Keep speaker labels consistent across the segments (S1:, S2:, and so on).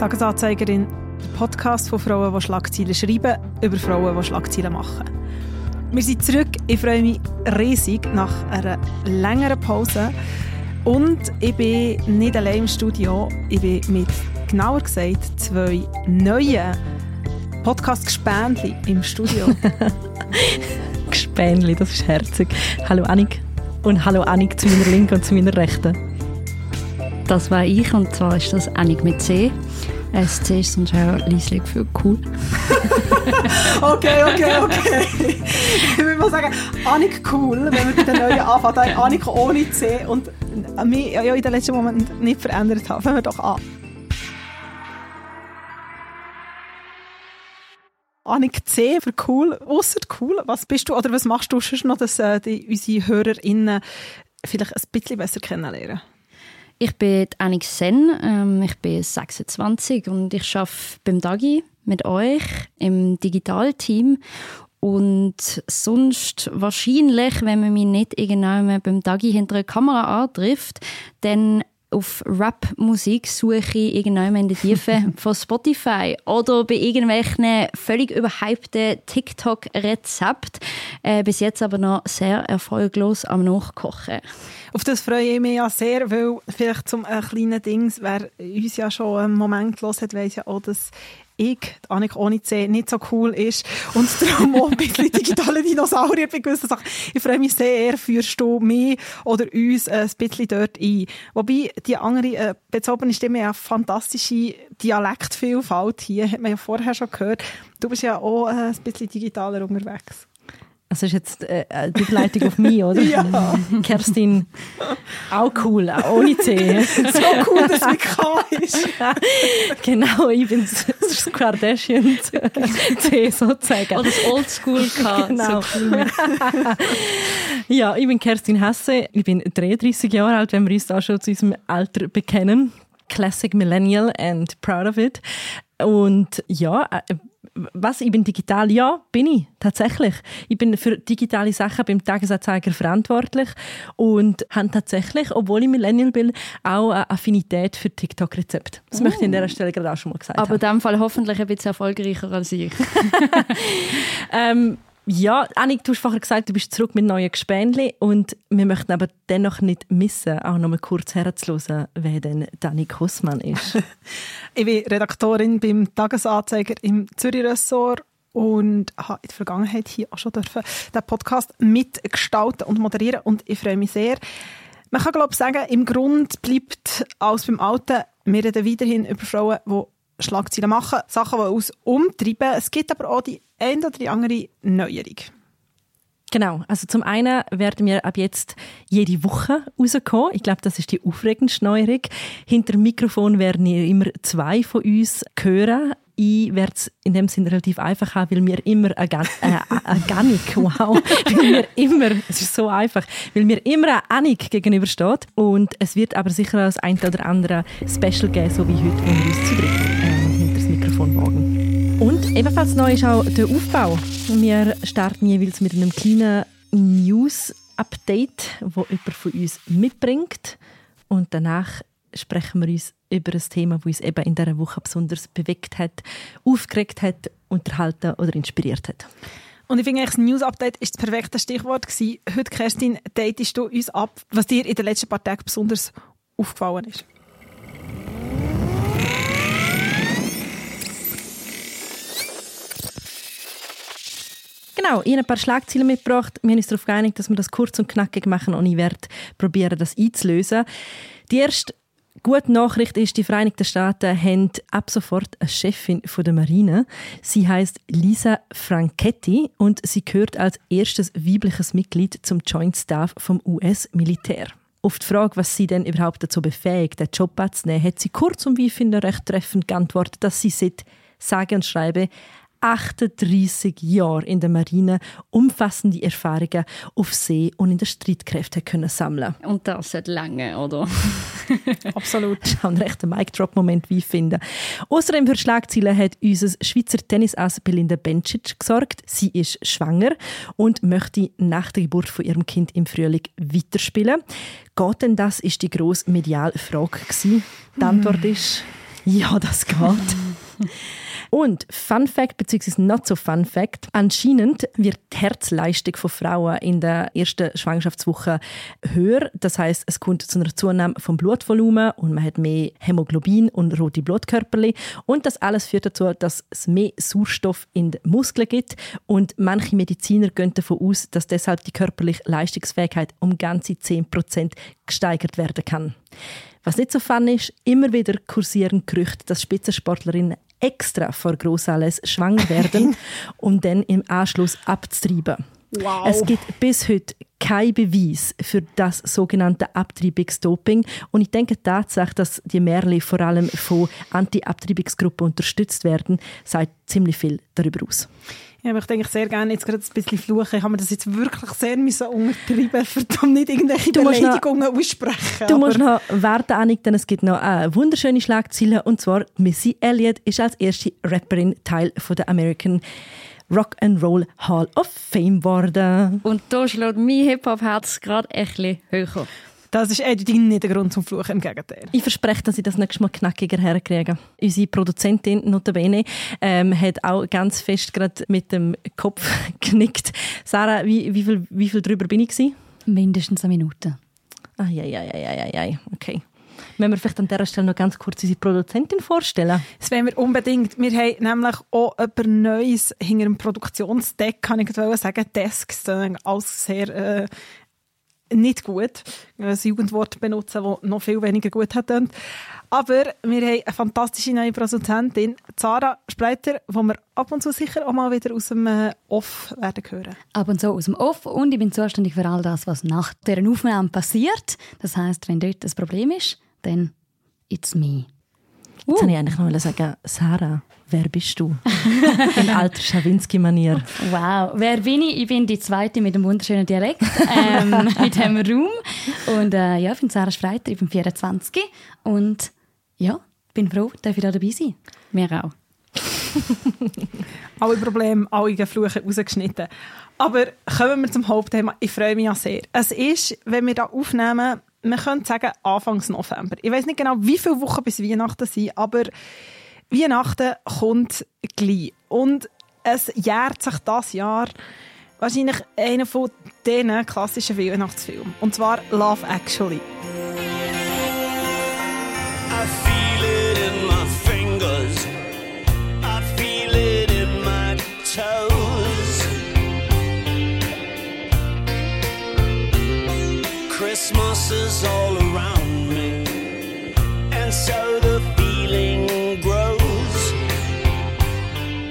S1: Tagesanzeigerin, der Podcast von Frauen, die Schlagzeilen schreiben, über Frauen, die Schlagzeilen machen. Wir sind zurück. Ich freue mich riesig nach einer längeren Pause. Und ich bin nicht allein im Studio. Ich bin mit, genauer gesagt, zwei neuen Podcast-Gespendli im Studio.
S2: Gespänli, das ist herzig. Hallo Annik. Und hallo Annik zu meiner Linken und zu meiner Rechten.
S3: Das war ich und zwar ist das Annik mit C. SC ist sonst auch leislich für cool.
S1: okay, okay, okay. Ich würde mal sagen, Annik cool, wenn wir bei den neuen anfangen. Annik ohne C und mich ja, in den letzten Moment nicht verändert haben. Fangen wir doch an. Annik C für cool, ausser cool. Was bist du oder was machst du schon noch, dass äh, die, unsere HörerInnen vielleicht ein bisschen besser kennenlernen?
S3: Ich bin Annik Sen, ähm, ich bin 26 und ich arbeite beim Dagi mit euch im Digitalteam. Und sonst wahrscheinlich, wenn man mich nicht irgendwann beim Dagi hinter einer Kamera antrifft, dann auf Rap-Musik suche ich irgendwann in der Tiefe von Spotify oder bei irgendwelchen völlig überhypten TikTok-Rezepten. Äh, bis jetzt aber noch sehr erfolglos am Nachkochen.
S1: Auf das freue ich mich ja sehr, weil vielleicht zum äh, kleinen Dings, wer uns ja schon einen Moment gehört hat, weiss ja auch, dass ich, Annik ohne C, nicht so cool ist und darum auch ein bisschen digitale Dinosaurier bei gewissen Sachen. Ich freue mich sehr, führst du mich oder uns ein bisschen dort ein. Wobei die andere äh, bezogene Stimme ja fantastische Dialektvielfalt hier, hat man ja vorher schon gehört. Du bist ja auch äh, ein bisschen digitaler unterwegs.
S2: Das ist jetzt äh, die Begleitung auf mich, oder?
S1: Ja.
S2: Kerstin, auch cool, auch ohne C.
S1: so cool, dass es K ist.
S2: genau, ich bin das Kardashian C sozusagen.
S3: Oder das Oldschool K.
S2: Genau.
S3: So cool.
S2: ja, ich bin Kerstin Hesse, ich bin 33 Jahre alt, wenn wir uns da schon zu unserem Alter bekennen. Classic Millennial and proud of it. Und ja, äh, was, ich bin digital? Ja, bin ich, tatsächlich. Ich bin für digitale Sachen beim Tagesanzeiger verantwortlich und habe tatsächlich, obwohl ich Millennial bin, auch eine Affinität für TikTok-Rezepte. Das oh. möchte ich an dieser Stelle gerade auch schon mal gesagt
S3: Aber
S2: haben.
S3: in diesem Fall hoffentlich ein bisschen erfolgreicher als ich.
S2: ähm, ja, Annik, du hast vorher gesagt, du bist zurück mit neuen Gespänli und wir möchten aber dennoch nicht missen, auch noch mal kurz herzuhören, wer denn Annik Hussmann ist.
S1: ich bin Redaktorin beim Tagesanzeiger im Zürich-Ressort und habe in der Vergangenheit hier auch schon dürfen den Podcast mitgestalten und moderieren und ich freue mich sehr. Man kann glaube ich sagen, im Grund bleibt alles beim Alten. Wir reden weiterhin über Frauen, die Schlagzeilen machen, Sachen, die uns umtreiben. Es gibt aber auch die eine oder andere Neuerung.
S2: Genau, also zum einen werden wir ab jetzt jede Woche rauskommen. Ich glaube, das ist die aufregendste Neuerung. Hinter dem Mikrofon werden ihr immer zwei von uns hören. Ich werde es in dem Sinne relativ einfach haben, weil mir immer eine, äh, eine Ganik, wow, weil mir immer, es ist so einfach, weil mir immer eine Anik gegenübersteht. Und es wird aber sicher das ein oder andere Special geben, so wie heute, wo wir uns zu dritt äh, hinter das Mikrofon wagen. Ebenfalls neu ist auch der Aufbau. Wir starten jeweils mit einem kleinen News-Update, wo jemand von uns mitbringt. Und danach sprechen wir uns über ein Thema, das uns eben in dieser Woche besonders bewegt hat, aufgeregt hat, unterhalten oder inspiriert hat.
S1: Und ich finde, das News-Update ist das perfekte Stichwort gewesen. Heute, Kerstin, datest du uns ab, was dir in den letzten paar Tagen besonders aufgefallen ist.
S2: Genau, ich habe ein paar Schlagzeilen mitgebracht. Wir haben uns darauf geeinigt, dass wir das kurz und knackig machen und ich werde probieren, das einzulösen. Die erste Gute Nachricht ist, die Vereinigten Staaten haben ab sofort eine Chefin von der Marine. Sie heißt Lisa Franchetti und sie gehört als erstes weibliches Mitglied zum Joint Staff vom US-Militär. Auf die Frage, was sie denn überhaupt dazu befähigt, den Job anzunehmen, hat sie kurz und wie finde recht treffend geantwortet, dass sie seit sage und schreibe 38 Jahre in der Marine umfassende Erfahrungen auf See und in den Streitkräften können sammeln
S3: Und das hat lange, oder?
S2: Absolut. Das ist ein rechter Mic-Drop-Moment, wie ich finde. Außerdem für Schlagzeilen hat unser Schweizer Tennisass Belinda Bencic gesorgt. Sie ist schwanger und möchte nach der Geburt von ihrem Kind im Frühling weiterspielen. Geht denn das, ist die grosse mediale Frage. Die Antwort ist Ja, das geht. Und Fun Fact bzw. not so Fun Fact: Anscheinend wird die Herzleistung von Frauen in der ersten Schwangerschaftswoche höher. Das heißt, es kommt zu einer Zunahme vom Blutvolumen und man hat mehr Hämoglobin und rote Blutkörperchen. Und das alles führt dazu, dass es mehr Sauerstoff in den Muskeln gibt. Und manche Mediziner gehen davon aus, dass deshalb die körperliche Leistungsfähigkeit um ganze 10% gesteigert werden kann. Was nicht so fun ist, immer wieder kursieren Gerüchte, dass Spitzensportlerinnen extra vor Grossanlässen schwanger werden, um dann im Anschluss abzutreiben.
S1: Wow.
S2: Es gibt bis heute keinen Beweis für das sogenannte Abtreibungsdoping. Und ich denke tatsächlich, dass die Märchen vor allem von Anti-Abtreibungsgruppen unterstützt werden, sagt ziemlich viel darüber aus.
S1: Ja, aber ich denke sehr gerne jetzt gerade ein bisschen fluchen. Ich habe mir das jetzt wirklich sehr müssen untertreiben, verdammt nicht irgendwelche
S2: Du musst noch-
S1: Beleidigungen aussprechen.
S2: Du musst noch warten, Annik, denn es gibt noch eine wunderschöne Schlagzeile. Und zwar, Missy Elliott ist als erste Rapperin Teil von der American Rock and Roll Hall of Fame geworden.
S3: Und da schlägt mein Hip-Hop-Herz gerade ein bisschen höher.
S1: Das ist eindeutig nicht der Grund zum Fluchen, im Gegenteil.
S2: Ich verspreche, dass ich das nächste Mal knackiger herkriege. Unsere Produzentin, notabene, ähm, hat auch ganz fest gerade mit dem Kopf genickt. Sarah, wie, wie, viel, wie viel drüber bin ich gewesen?
S4: Mindestens eine Minute.
S2: Ah, ja, ja, ja, ja, ja, ja, okay. Müssen wir vielleicht an dieser Stelle noch ganz kurz unsere Produzentin vorstellen?
S1: Das wollen wir unbedingt. Wir haben nämlich auch etwas Neues hinter dem Produktionsdeck, kann ich gerade sagen. Desks, alles sehr äh, nicht gut. Ein Jugendwort benutzen, das noch viel weniger gut hat. Aber wir haben eine fantastische neue Produzentin, Zara Spreiter, die wir ab und zu sicher auch mal wieder aus dem äh, Off werden hören.
S4: Ab und zu aus dem Off und ich bin zuständig für all das, was nach deren Aufnahme passiert. Das heißt, wenn dort ein Problem ist, dann it's me.
S2: Jetzt wollte ich eigentlich noch sagen, Sarah, wer bist du? In alter Schawinski-Manier.
S4: Wow, wer bin ich? Ich bin die Zweite mit dem wunderschönen Dialekt ähm, mit dem Raum. Und äh, ja, ich bin Sarah Streiter, ich bin 24 und ja, bin froh, dass ich da dabei sein.
S3: Mir auch.
S1: alle Probleme, alle Fluche rausgeschnitten. Aber kommen wir zum Hauptthema. Ich freue mich ja sehr. Es ist, wenn wir da aufnehmen, man könnte sagen, Anfangs November. Ich weiß nicht genau, wie viele Wochen bis Weihnachten sind, aber Weihnachten kommt gleich. Und es jährt sich das Jahr wahrscheinlich einer von diesen klassischen Weihnachtsfilmen. Und zwar Love Actually.
S5: Is all around me, and so the feeling grows.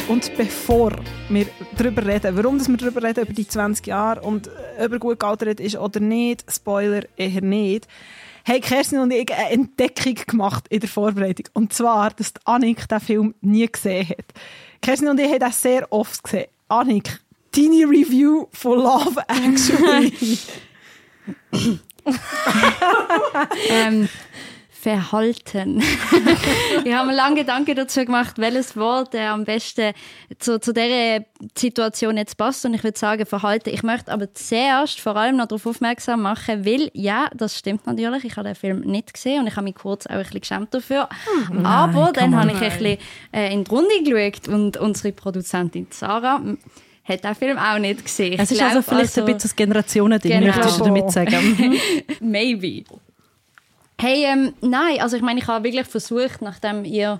S1: Und bevor wir darüber reden, warum dass wir darüber reden, über die 20 Jahre und äh, ob er gut gealtert ist oder nicht, Spoiler eher nicht, haben Kerstin und ich eine Entdeckung gemacht in der Vorbereitung. Und zwar, dass die Annik diesen Film nie gesehen hat. Kerstin und ich haben das sehr oft gesehen. Annik, deine Review von Love Actually.
S3: Ähm, Verhalten. ich habe mir lange Gedanken dazu gemacht, welches Wort äh, am besten zu, zu dieser Situation jetzt passt. Und ich würde sagen Verhalten. Ich möchte aber zuerst vor allem noch darauf aufmerksam machen, weil, ja, das stimmt natürlich, ich habe den Film nicht gesehen und ich habe mich kurz auch ein bisschen geschämt dafür. aber dann habe ich ein bisschen äh, in die Runde geschaut und unsere Produzentin Sarah hat den Film auch nicht gesehen. Ich
S2: Es ist also vielleicht ein bisschen das Generationending,
S3: Genau.
S2: möchtest du damit sagen?
S3: Maybe. Hey, ähm, nein, also ich meine, ich habe wirklich versucht, nachdem ihr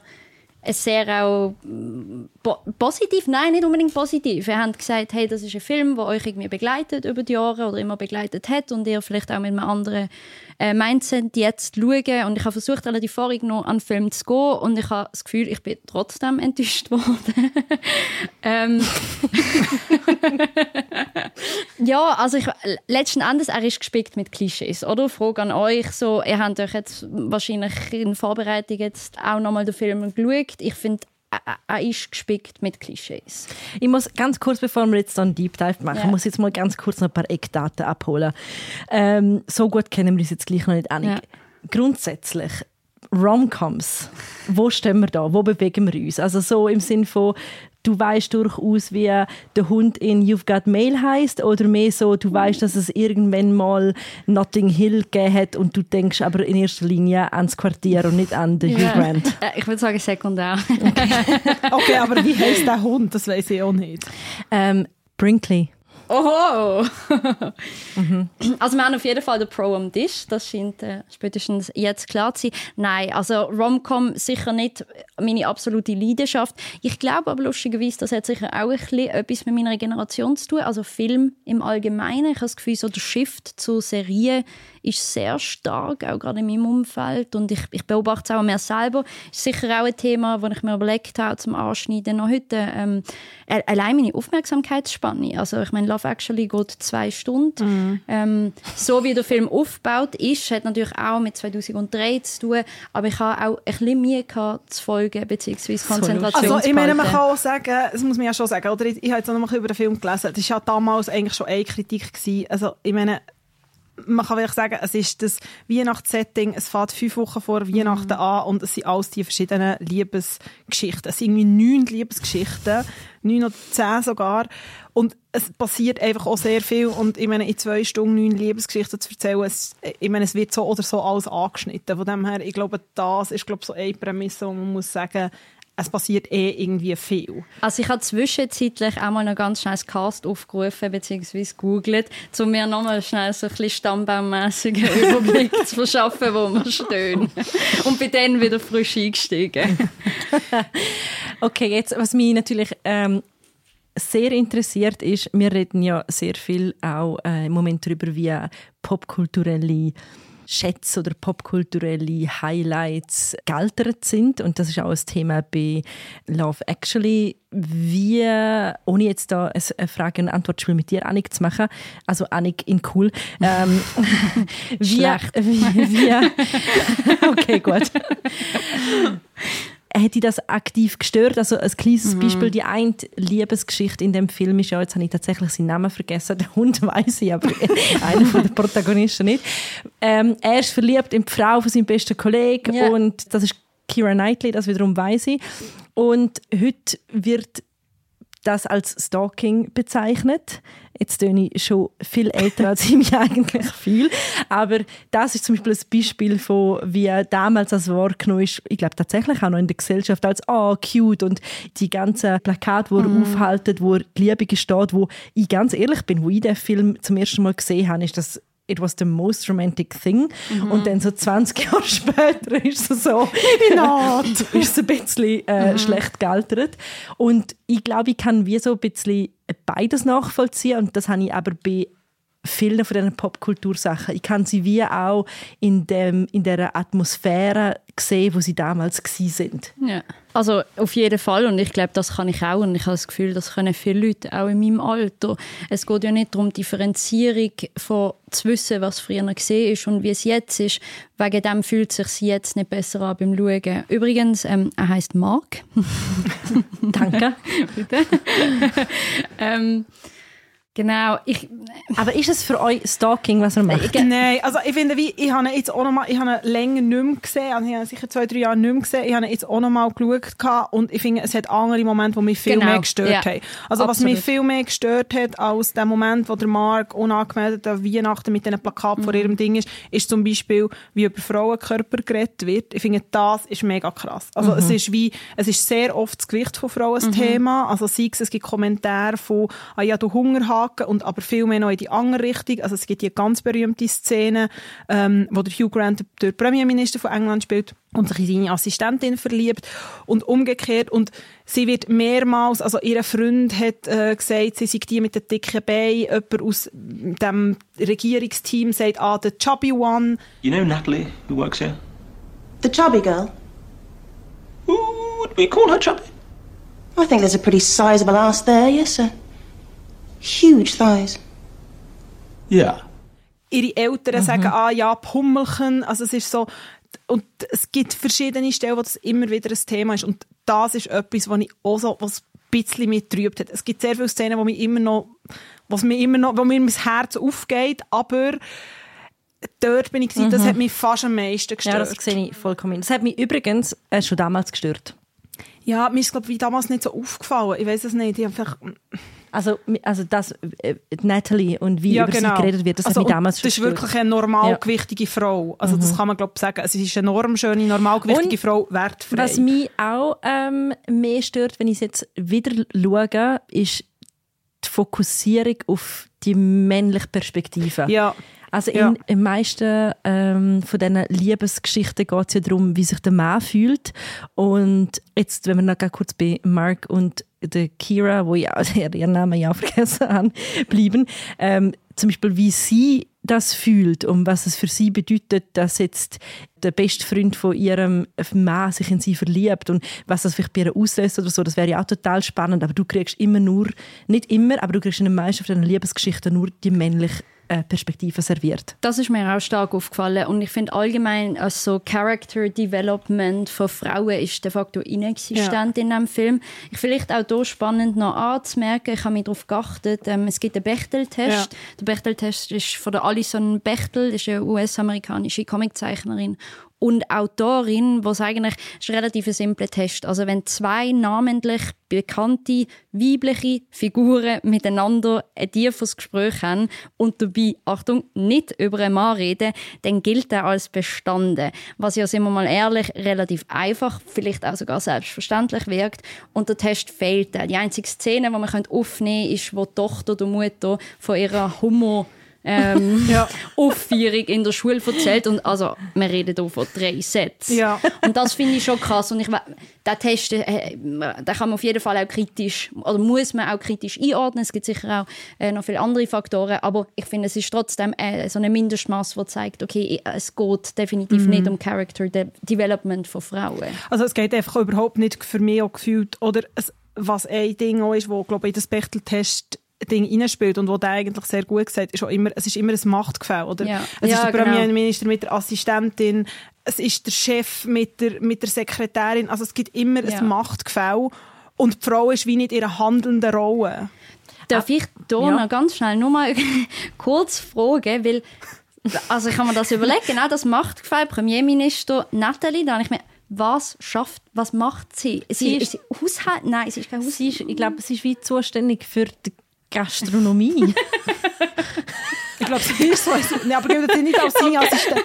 S3: es sehr auch po positiv, nein, nicht unbedingt positiv. Ihr habt gesagt, hey, das ist ein Film, der euch irgendwie begleitet über die Jahre oder immer begleitet hat und ihr vielleicht auch mit einem anderen äh, Mindset jetzt schauen. Und ich habe versucht, relativ vorig noch an den Film zu gehen und ich habe das Gefühl, ich bin trotzdem enttäuscht worden. ähm, ja, also ich, letzten Endes, er ist gespickt mit Klischees, oder? Frage an euch, so, ihr habt euch jetzt wahrscheinlich in Vorbereitung jetzt auch nochmal den Film geschaut. Ich finde, er, ist gespickt mit Klischees.
S2: Ich muss ganz kurz, bevor wir jetzt so einen Deep Dive machen,
S3: Ja.
S2: muss jetzt mal ganz kurz noch ein paar Eckdaten abholen. Ähm, so gut kennen wir uns jetzt gleich noch nicht an.
S3: Ja.
S2: Grundsätzlich, Romcoms. Wo stehen wir da? Wo bewegen wir uns? Also so im Sinn von, du weißt durchaus, wie der Hund in You've Got Mail heißt oder mehr so, du weißt, dass es irgendwann mal Notting Hill gegeben hat und du denkst aber in erster Linie ans Quartier und nicht an den Hugh Grant.
S3: Äh, Ich würde sagen sekundär.
S1: Okay, aber wie heißt der Hund? Das weiß ich auch nicht.
S2: Ähm, Brinkley.
S3: Oho! Also wir haben auf jeden Fall den Pro am Tisch, das scheint äh, spätestens jetzt klar zu sein. Nein, also Romcom sicher nicht meine absolute Leidenschaft. Ich glaube aber lustigerweise, das hat sicher auch ein bisschen etwas mit meiner Generation zu tun, also Film im Allgemeinen. Ich habe das Gefühl, so der Shift zur Serie ist sehr stark, auch gerade in meinem Umfeld und ich, ich beobachte es auch mir selber. Ist sicher auch ein Thema, das ich mir überlegt habe zum Anschneiden noch heute. Ähm, allein meine Aufmerksamkeitsspanne. Also ich meine, Love Actually geht zwei Stunden. Ähm, so wie der Film aufgebaut ist, hat natürlich auch mit 2003 zu tun, aber ich habe auch ein bisschen Mühe gehabt, zu folgen, beziehungsweise Konzentration
S1: Also ich meine, man kann auch sagen, das muss man ja schon sagen, oder? Ich, ich habe jetzt noch mal über den Film gelesen, das war ja damals eigentlich schon eine Kritik gewesen. Also ich meine, man kann wirklich sagen, es ist das Weihnachtssetting, es fährt fünf Wochen vor Weihnachten an und es sind alles die verschiedenen Liebesgeschichten. Es sind irgendwie neun Liebesgeschichten, neun oder zehn sogar. Und es passiert einfach auch sehr viel. Und ich meine, in zwei Stunden neun Liebesgeschichten zu erzählen, es, ich meine, es wird so oder so alles angeschnitten. Von dem her, ich glaube, das ist glaube ich, so eine Prämisse, wo man muss sagen, es passiert eh irgendwie viel.
S3: Also ich habe zwischenzeitlich auch mal noch ganz schnell das Cast aufgerufen bzw. gegoogelt, um mir nochmal schnell so ein bisschen stammbaummässigen Überblick zu verschaffen, wo wir stehen. Und bin dann wieder frisch eingestiegen.
S2: Okay, jetzt, was mich natürlich ähm, sehr interessiert ist, wir reden ja sehr viel auch äh, im Moment darüber, wie popkulturelle Schätze oder popkulturelle Highlights gealtert sind. Und das ist auch ein Thema bei Love Actually. Wie, ohne jetzt da ein- eine Frage- und Antwortspiel mit dir, Annik, zu machen, also Annik in cool, ähm, wie,
S3: Schlecht.
S2: wie, wie, okay, gut. Hat dich das aktiv gestört? Also ein kleines Beispiel, die eine Liebesgeschichte in dem Film ist ja, jetzt habe ich tatsächlich seinen Namen vergessen, der Hund weiß ich, aber einer von den Protagonisten nicht. Ähm, er ist verliebt in die Frau von seinem besten Kollegen
S3: Ja.
S2: und das ist Kira Knightley, das wiederum weiß ich. Und heute wird das als Stalking bezeichnet. Jetzt töne ich schon viel älter, als ich mich eigentlich fühle. Aber das ist zum Beispiel ein Beispiel von, wie damals das wahrgenommen ist, ich glaube tatsächlich auch noch in der Gesellschaft, als «ah, cute» und die ganzen Plakate, die er aufhaltet, wo die Liebe steht, wo ich ganz ehrlich bin, wo ich den Film zum ersten Mal gesehen habe, ist das it was the most romantic thing. Und dann so 20 Jahre später ist es so, ist es ein bisschen äh, schlecht gealtert. Und ich glaube, ich kann wie so ein bisschen beides nachvollziehen. Und das habe ich aber bei vielen von diesen Popkultursachen. Ich kann sie wie auch in, dem, in der Atmosphäre sehen, wo sie damals sind.
S3: Ja. Also auf jeden Fall und ich glaube, das kann ich auch und ich habe das Gefühl, das können viele Leute auch in meinem Alter. Es geht ja nicht darum, Differenzierung von zu wissen, was früher gesehen ist und wie es jetzt ist. Wegen dem fühlt es sich jetzt nicht besser an beim Schauen. Übrigens, ähm, er heißt Mark.
S2: Danke.
S3: Bitte. ähm, genau, ich,
S2: Aber ist es für euch Stalking, was er macht?
S1: Nein, also ich finde, wie, ich habe ihn jetzt auch noch mal, ich habe ihn länger nicht mehr gesehen, also ich habe ihn sicher zwei, drei Jahre nicht mehr gesehen, ich habe ihn jetzt auch noch mal geschaut und ich finde, es hat andere Momente, die mich viel
S3: Genau,
S1: mehr gestört
S3: ja.
S1: haben. Also was mich
S3: Absolut.
S1: viel mehr gestört hat, als der Moment, wo der Mark unangemeldet an Weihnachten mit diesen Plakaten
S3: Mhm.
S1: vor ihrem Ding ist, ist zum Beispiel, wie über Frauenkörper geredet wird. Ich finde, das ist mega krass. Also
S3: Mhm.
S1: es ist wie, es ist sehr oft das Gewicht von Frauen ein Thema, also sei es, es gibt Kommentare von, ah ja, du Hungerhaken und aber viel mehr noch in die andere Richtung. Also es gibt die ganz berühmte Szene, ähm, wo der Hugh Grant der Premierminister von England spielt und sich in seine Assistentin verliebt und umgekehrt und sie wird mehrmals, also ihr Freund hat äh, gesagt, sie sei die mit den dicken Beinen, jemand aus dem Regierungsteam sagt, ah, the chubby one.
S6: You know Natalie, who works here?
S7: The chubby girl?
S6: Ooh, would we call her chubby?
S7: I think there's a pretty sizable ass there, yes, sir. Huge thighs.
S6: Yeah.
S1: ihre Eltern sagen, ah ja, Pummelchen, also es ist so, und es gibt verschiedene Stellen, wo das immer wieder ein Thema ist und das ist etwas, was ich auch so, was ein bisschen mit trübt hat. Es gibt sehr viele Szenen, wo mir immer noch, was mir immer noch, wo mir mein Herz aufgeht, aber dort bin ich, gewesen, das hat mich fast am meisten gestört.
S2: Mhm. Ja, das sehe ich vollkommen. Das hat mich übrigens äh, schon damals gestört.
S1: Ja, mir ist glaube ich damals nicht so aufgefallen. Ich weiß es nicht. Ich einfach,
S2: Also, also das, äh, Natalie und wie
S1: ja,
S2: über
S1: genau.
S2: sie geredet wird, das
S1: also,
S2: hat mich damals
S1: Das ist
S2: schon gestört.
S1: wirklich eine normalgewichtige Frau. Also das kann man glaube ich sagen. Sie ist eine normschöne, normalgewichtige
S2: Und
S1: Frau, wertfrei.
S2: Was mich auch ähm, mehr stört, wenn ich es jetzt wieder schaue, ist die Fokussierung auf die männliche Perspektive.
S1: ja,
S2: Also
S1: Ja.
S2: in den meisten ähm, von diesen Liebesgeschichten geht es ja darum, wie sich der Mann fühlt. Und jetzt, wenn wir noch ganz kurz bei Mark und der Kira, wo auch ihren Namen ja vergessen habe, bleiben, ähm, zum Beispiel wie sie das fühlt und was es für sie bedeutet, dass jetzt der beste Freund von ihrem Mann sich in sie verliebt und was das vielleicht bei ihr auslöst oder so, das wäre ja auch total spannend, aber du kriegst immer nur, nicht immer, aber du kriegst in den meisten von diesen Liebesgeschichten nur die männliche Perspektive serviert.
S3: Das ist mir auch stark aufgefallen und ich finde allgemein also Character Development von Frauen ist de facto inexistent in dem Film. Ich vielleicht auch hier spannend noch anzumerken, ich habe mich darauf geachtet, ähm, es gibt einen Bechtel-Test. Der Bechtel-Test ist von der Alison Bechtel, ist eine US-amerikanische Comiczeichnerin und Autorin, was eigentlich ist ein relativ simpler Test. Also wenn zwei namentlich bekannte weibliche Figuren miteinander ein tiefes Gespräch haben und dabei, Achtung, nicht über einen Mann reden, dann gilt er als bestanden. Was ja, sind wir mal ehrlich, relativ einfach, vielleicht auch sogar selbstverständlich wirkt. Und der Test fehlt. Die einzige Szene, die man aufnehmen könnte, ist, wo die Tochter oder Mutter von ihrer Humor ähm,
S1: Ja.
S3: Aufführung in der Schule erzählt. Und also, wir reden hier von drei Sätzen.
S1: Ja.
S3: Und das finde ich schon krass. Und ich, den Test, äh, den kann man auf jeden Fall auch kritisch, oder muss man auch kritisch einordnen. Es gibt sicher auch äh, noch viele andere Faktoren. Aber ich finde, es ist trotzdem äh, so ein Mindestmaß, das zeigt, okay, es geht definitiv
S1: Mhm.
S3: nicht um Character De Development von Frauen.
S1: Also es geht einfach überhaupt nicht für mich auch gefühlt. Oder es, was ein Ding auch ist, wo glaube ich in das Bechteltest Ding reinspielt und wo der eigentlich sehr gut gesagt ist auch immer, es ist immer ein Machtgefälle, oder?
S3: Ja.
S1: Es
S3: Ja,
S1: ist der
S3: genau.
S1: Premierminister mit der Assistentin, es ist der Chef mit der, mit der Sekretärin, also es gibt immer
S3: Ja.
S1: ein Machtgefälle und die Frau ist wie nicht ihre handelnde Rolle.
S3: Darf ich hier
S2: Ja.
S3: noch ganz schnell nur mal kurz fragen, weil also ich kann mir das überlegen, genau das Machtgefälle, Premierminister Nathalie, da habe ich mir, was schafft, was macht sie? Sie,
S2: Sie
S3: ist,
S2: ist-
S3: Haushalt? Nein, sie ist kein Haushalt.
S2: Ich glaube, sie ist wie zuständig für die Gastronomie.
S1: Ich glaube, sie ist so. Nee, aber gilt sie nicht als seine Assistentin.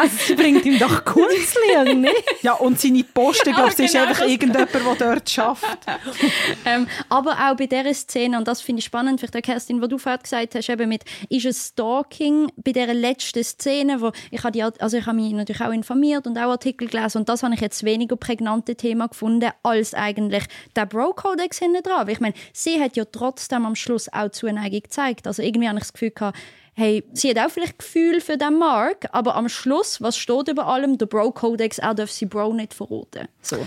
S2: Also sie bringt ihm doch oder nicht?
S1: Ja, und seine Post, ich glaube, sie ist
S3: genau,
S1: einfach
S3: das-
S1: irgendjemand, der dort arbeitet.
S3: Ähm, aber auch bei dieser Szene, und das finde ich spannend, vielleicht auch Kerstin, was du vorhin gesagt hast, eben mit, ist es Stalking bei dieser letzten Szene, wo ich habe, die, also ich habe mich natürlich auch informiert und auch Artikel gelesen und das habe ich jetzt weniger prägnante Thema gefunden, als eigentlich der Bro-Codex hinten dran. Weil Ich meine, sie hat ja trotzdem am Schluss auch Zuneigung gezeigt. Also irgendwie habe ich das Gefühl gehabt, hey, sie hat auch vielleicht Gefühl für den Mark, aber am Schluss, was steht über allem? Der Bro-Codex, er darf sie Bro nicht verraten. So.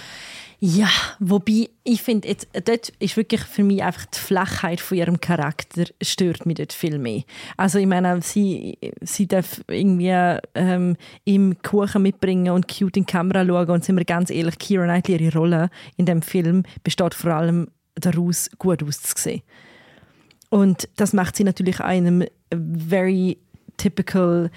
S2: Ja, wobei ich finde, dort ist wirklich für mich einfach die Flachheit von ihrem Charakter stört mich dort viel mehr. Also ich meine, sie, sie darf irgendwie ähm, ihm Kuchen mitbringen und cute in die Kamera schauen und sind wir ganz ehrlich, Keira Knightley, ihre Rolle in dem Film besteht vor allem daraus, gut auszusehen. Und das macht sie natürlich einem very typical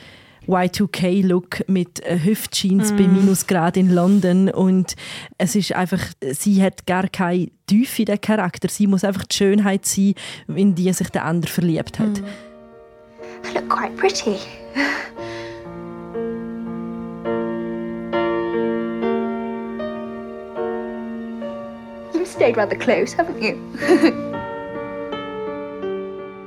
S2: Y2K-Look mit äh, Hüftjeans bei Minusgrad in London und es ist einfach, sie hat gar keine Tiefe in den Charakter. Sie muss einfach die Schönheit sein, in die sich der andere verliebt hat.
S8: I look quite pretty. You've stayed rather close, haven't you?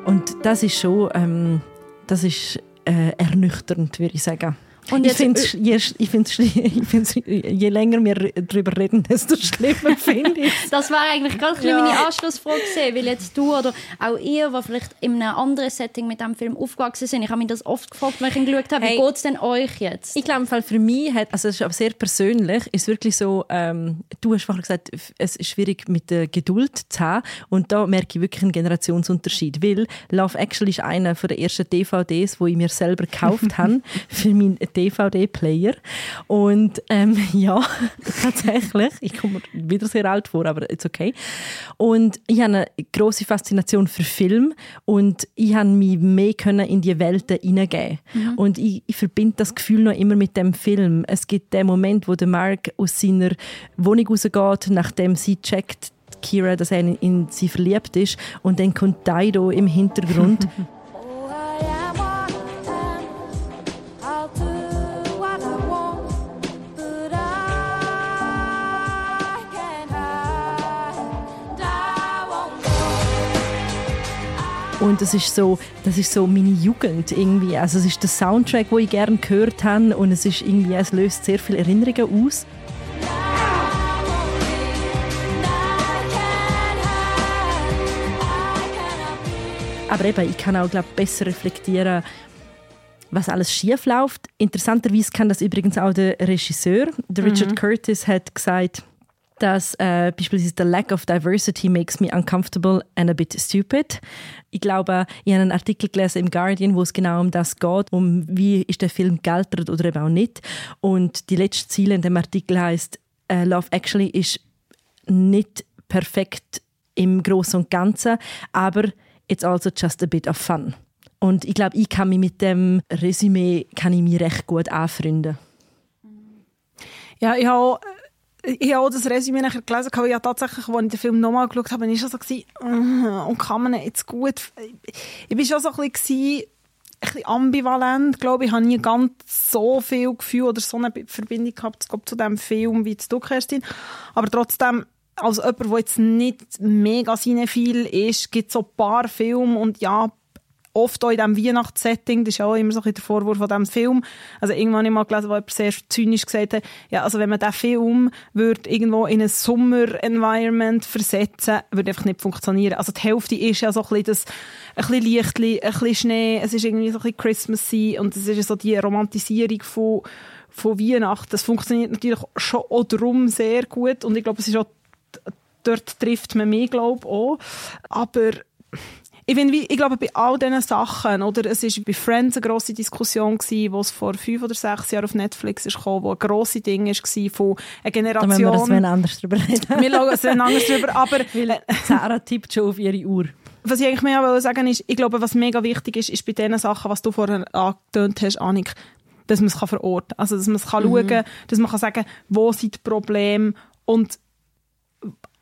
S2: Und das ist schon, ähm, das ist äh, ernüchternd, würde ich sagen.
S3: Und
S2: ich finde es, je, ich find's, ich find's, je länger wir darüber reden, desto schlimmer finde ich
S3: Das war eigentlich gerade bisschen meine Anschlussfrage gewesen, weil jetzt du oder auch ihr, die vielleicht in einem anderen Setting mit diesem Film aufgewachsen sind, ich habe mich das oft gefragt, wenn ich ihn geschaut habe,
S2: Hey.
S3: wie geht es denn euch jetzt?
S2: Ich glaube, für mich, hat, also es ist aber sehr persönlich, ist wirklich so, ähm, du hast vorhin gesagt, es ist schwierig mit der Geduld zu haben und da merke ich wirklich einen Generationsunterschied, weil Love Actually ist einer der ersten DVDs, wo ich mir selber gekauft habe für meinen DVD-Player. Und ähm, ja, tatsächlich, ich komme wieder sehr alt vor, aber ist okay. Und ich habe eine grosse Faszination für Film und ich habe mich mehr können in die Welten hineingeben. Und ich, ich verbinde das Gefühl noch immer mit dem Film. Es gibt den Moment, wo der Mark aus seiner Wohnung rausgeht, nachdem sie checkt, Kira, dass er in, in sie verliebt ist. Und dann kommt Dido im Hintergrund. Und das ist so, das ist so meine Jugend irgendwie. Also es ist der Soundtrack, wo ich gerne gehört habe und es ist irgendwie, es löst sehr viele Erinnerungen aus. Aber eben, ich kann auch glaub, besser reflektieren, was alles schief läuft. Interessanterweise kann das übrigens auch der Regisseur. Der Richard Curtis hat gesagt, dass äh, beispielsweise der Lack of Diversity makes me uncomfortable and a bit stupid. Ich glaube, ich habe einen Artikel gelesen im Guardian, wo es genau um das geht, um wie ist der Film gealtert oder eben auch nicht. Und die letzte Ziele in dem Artikel heißt, äh, Love Actually ist nicht perfekt im Großen und Ganzen, aber it's also just a bit of fun. Und ich glaube, ich kann mich mit dem Resümee kann ich mich recht gut anfreunden.
S1: Ja, ich habe ich habe auch das Resümee nachher gelesen, weil ja tatsächlich, als ich den Film nochmal geschaut habe, ich schon so, «Mm, und kann man jetzt gut... Ich war schon so ein bisschen, ein bisschen ambivalent, glaube ich. Ich habe nie ganz so viel Gefühl oder so eine Verbindung gehabt zu diesem Film wie du, Kerstin. Aber trotzdem, als jemand, der jetzt nicht mega cinephil ist, gibt es so ein paar Filme und ja, oft auch in diesem Weihnachtssetting, das ist auch immer so ein der Vorwurf von diesem Film. Also irgendwann habe ich mal gelesen, wo jemand sehr zynisch gesagt hat, ja, also wenn man diesen Film würde irgendwo in ein Sommer-Environment versetzen, würde einfach nicht funktionieren. Also die Hälfte ist ja so ein bisschen das, ein bisschen Lichtli, ein bisschen Schnee, es ist irgendwie so ein bisschen Christmassy und es ist so die Romantisierung von, von Weihnachten. Das funktioniert natürlich schon auch darum sehr gut und ich glaube, es ist auch, dort trifft man mich, glaube ich, auch. Aber ich, finde, wie- ich glaube, bei all diesen Sachen, oder, es war bei Friends eine grosse Diskussion, gewesen, wo es vor fünf oder sechs Jahren auf Netflix ist gekommen, wo ein grosses Ding war von einer
S2: Da müssen wir
S1: Generation.
S2: wenn anders drüber reden.
S1: wir schauen anders drüber, aber
S2: Weil Sarah tippt schon auf ihre Uhr.
S1: was ich eigentlich mehr wollte sagen ist, ich glaube, was mega wichtig ist, ist bei diesen Sachen, was du vorher angetönt hast, Annik, dass man es kann verorten kann. Also, dass man es kann schauen kann, dass man kann sagen wo sind die Probleme und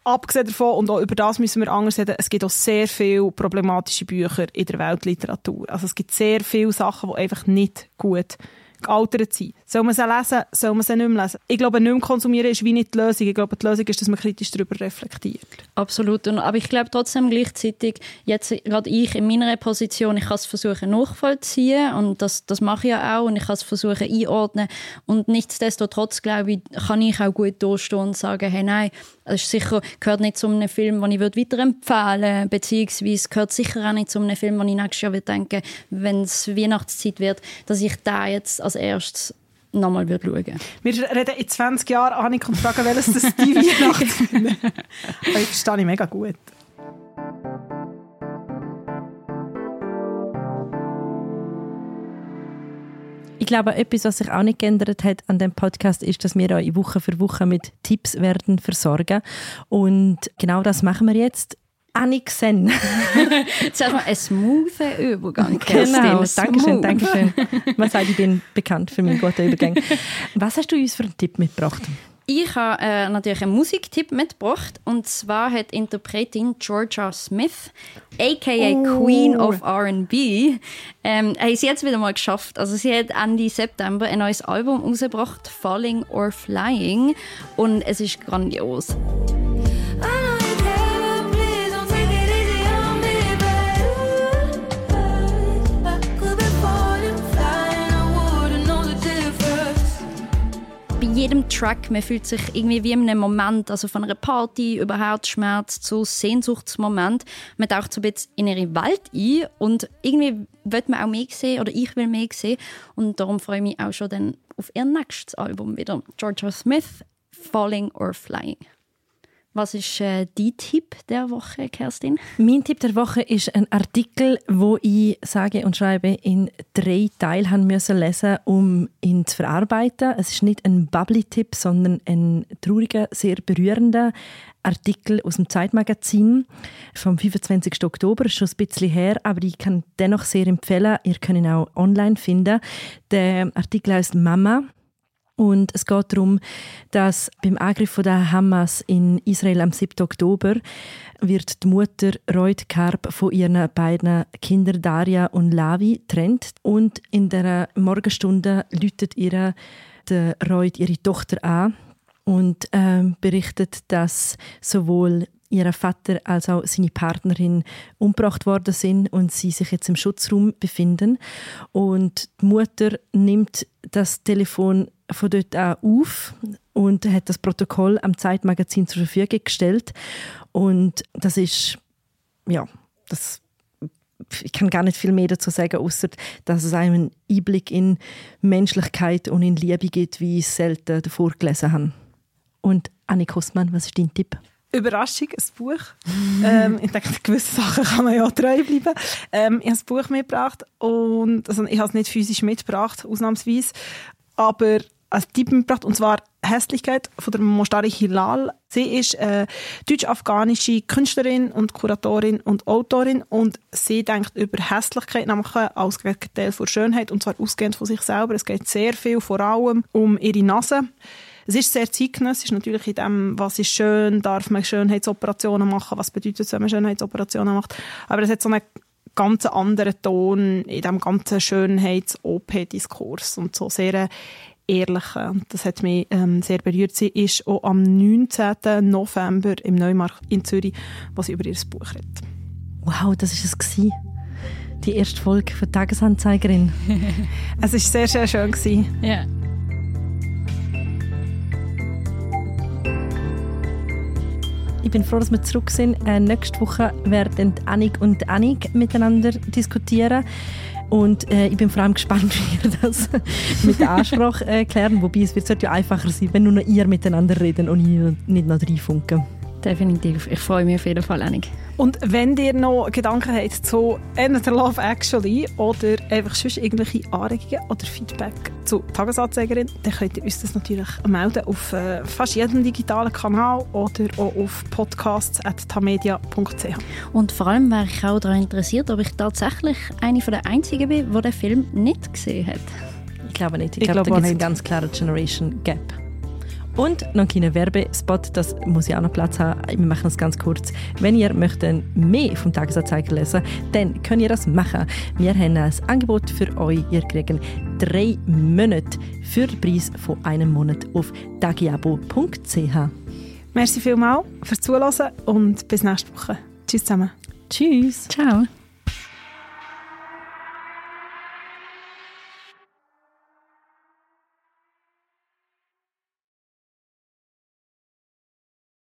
S1: abgesehen davon, und auch über das müssen wir anders reden, es gibt auch sehr viele problematische Bücher in der Weltliteratur. Also es gibt sehr viele Sachen, die einfach nicht gut gealtert sind. Soll man sie lesen, soll man sie nicht mehr lesen? Ich glaube, nicht mehr konsumieren ist wie nicht die Lösung. Ich glaube, die Lösung ist, dass man kritisch darüber reflektiert.
S3: Absolut. Und, aber ich glaube trotzdem gleichzeitig, jetzt gerade ich in meiner Position, ich kann es versuchen nachvollziehen und das, das mache ich ja auch und ich kann es versuchen einordnen und nichtsdestotrotz glaube ich, kann ich auch gut durchstehen und sagen, hey nein, das ist sicher, gehört nicht zu einem Film, den ich weiterempfehlen würde, beziehungsweise gehört sicher auch nicht zu einem Film, den ich nächstes Jahr würde denken, wenn es Weihnachtszeit wird, dass ich da jetzt als erstes nochmal würde schauen.
S1: Wir reden in 20 Jahren, Annik, und fragen, welches das die Weihnachtsfilme Ich verstehe ich mega gut.
S2: Ich glaube, etwas, was sich auch nicht geändert hat an dem Podcast, ist, dass wir euch Woche für Woche mit Tipps werden versorgen. Und genau das machen wir jetzt. Annik Sen.
S3: Zuerst mal ein smoother Übergang.
S2: Genau, danke schön,
S3: Smooth.
S2: danke schön. Man sagt, ich bin bekannt für meinen guten Übergang. Was hast du uns für einen Tipp mitgebracht?
S3: Ich habe äh, natürlich einen Musiktipp mitgebracht und zwar hat Interpretin Georgia Smith, aka Queen of R&B, ähm, hat es jetzt wieder mal geschafft. Also sie hat Ende September ein neues Album rausgebracht, Falling or Flying, und es ist grandios. Jedem Track, man fühlt sich irgendwie wie in einem Moment, also von einer Party über Herzschmerz zu Sehnsuchtsmoment. Man taucht so ein bisschen in ihre Welt ein und irgendwie will man auch mehr sehen oder ich will mehr sehen und darum freue ich mich auch schon dann auf ihr nächstes Album wieder. Georgia Smith, Falling or Flying. Was ist äh, dein Tipp der Woche, Kerstin?
S2: Mein Tipp der Woche ist ein Artikel, wo ich sage und schreibe in drei Teilen haben müssen lesen, um ihn zu verarbeiten. Es ist nicht ein Bubbly-Tipp, sondern ein trauriger, sehr berührender Artikel aus dem Zeitmagazin vom 25. Oktober, ist schon ein bisschen her, aber ich kann dennoch sehr empfehlen. Ihr könnt ihn auch online finden. Der Artikel heißt Mama und es geht darum, dass beim Angriff von der Hamas in Israel am 7. Oktober wird die Mutter Reut Karp von ihren beiden Kindern Daria und Lavi trennt und in der Morgenstunde läutet ihr der Reut ihre Tochter an und ähm, berichtet, dass sowohl ihr Vater als auch seine Partnerin umgebracht worden sind und sie sich jetzt im Schutzraum befinden. Und die Mutter nimmt das Telefon von dort an auf und hat das Protokoll am Zeitmagazin zur Verfügung gestellt. Und das ist, ja, das ich kann gar nicht viel mehr dazu sagen, außer dass es einem einen Einblick in Menschlichkeit und in Liebe gibt, wie ich es selten davor gelesen habe. Und Annik Hossmann, was ist dein Tipp?
S1: Überraschung, ein Buch. ähm, ich denke, gewisse Sachen kann man ja treu bleiben. Ähm, ich habe ein Buch mitgebracht und also ich habe es nicht physisch mitgebracht, ausnahmsweise, aber als Tipp mitgebracht, und zwar Hässlichkeit von der Mostari Hilal. Sie ist äh, deutsch-afghanische Künstlerin und Kuratorin und Autorin und sie denkt über Hässlichkeit nämlich als Gegenteil von Schönheit und zwar ausgehend von sich selber. Es geht sehr viel vor allem um ihre Nase. Es ist sehr zeitgenössisch, natürlich in dem, was ist schön, darf man Schönheitsoperationen machen, was bedeutet es, wenn man Schönheitsoperationen macht. Aber es hat so einen ganz anderen Ton in diesem ganzen Schönheits-OP-Diskurs und so sehr ehrlichen. Und das hat mich ähm, sehr berührt. Sie ist auch am 19. November im Neumarkt in Zürich, wo sie über ihr Buch redet.
S2: Wow, das ist es gewesen. Die erste Folge von Tagesanzeigerin.
S1: es ist sehr, sehr schön gewesen.
S4: Ja.
S2: Ich bin froh, dass wir zurück sind. Äh, nächste Woche werden Annik und Annik miteinander diskutieren. Und äh, ich bin vor allem gespannt, wie ihr das mit der Ansprache äh, klären. Wobei es wird ja einfacher sein, wenn nur noch ihr miteinander reden und ich nicht noch reinfunken.
S3: Definitiv. Ich freue mich auf jeden Fall, Annik.
S1: Und wenn ihr noch Gedanken habt zu Enter Love Actually oder einfach sonst irgendwelche Anregungen oder Feedback zu Tagesanzeigerin, dann könnt ihr uns das natürlich melden auf äh, fast jedem digitalen Kanal oder auch auf podcasts.tamedia.ch.
S3: Und vor allem wäre ich auch daran interessiert, ob ich tatsächlich eine von der Einzigen bin, die den Film nicht gesehen hat.
S2: Ich glaube nicht. Ich,
S1: Ich
S2: glaube,
S1: glaube
S2: da gibt es einen ganz klaren Generation Gap. Und noch ein kleiner Werbespot, das muss ich auch noch Platz haben. Wir machen es ganz kurz. Wenn ihr möchtet mehr vom Tagesanzeiger lesen, dann könnt ihr das machen. Wir haben ein Angebot für euch. Ihr kriegt drei Monate für den Preis von einem Monat auf dagiabo.ch.
S1: Merci vielmals fürs Zuhören und bis nächste Woche. Tschüss zusammen.
S2: Tschüss.
S3: Ciao.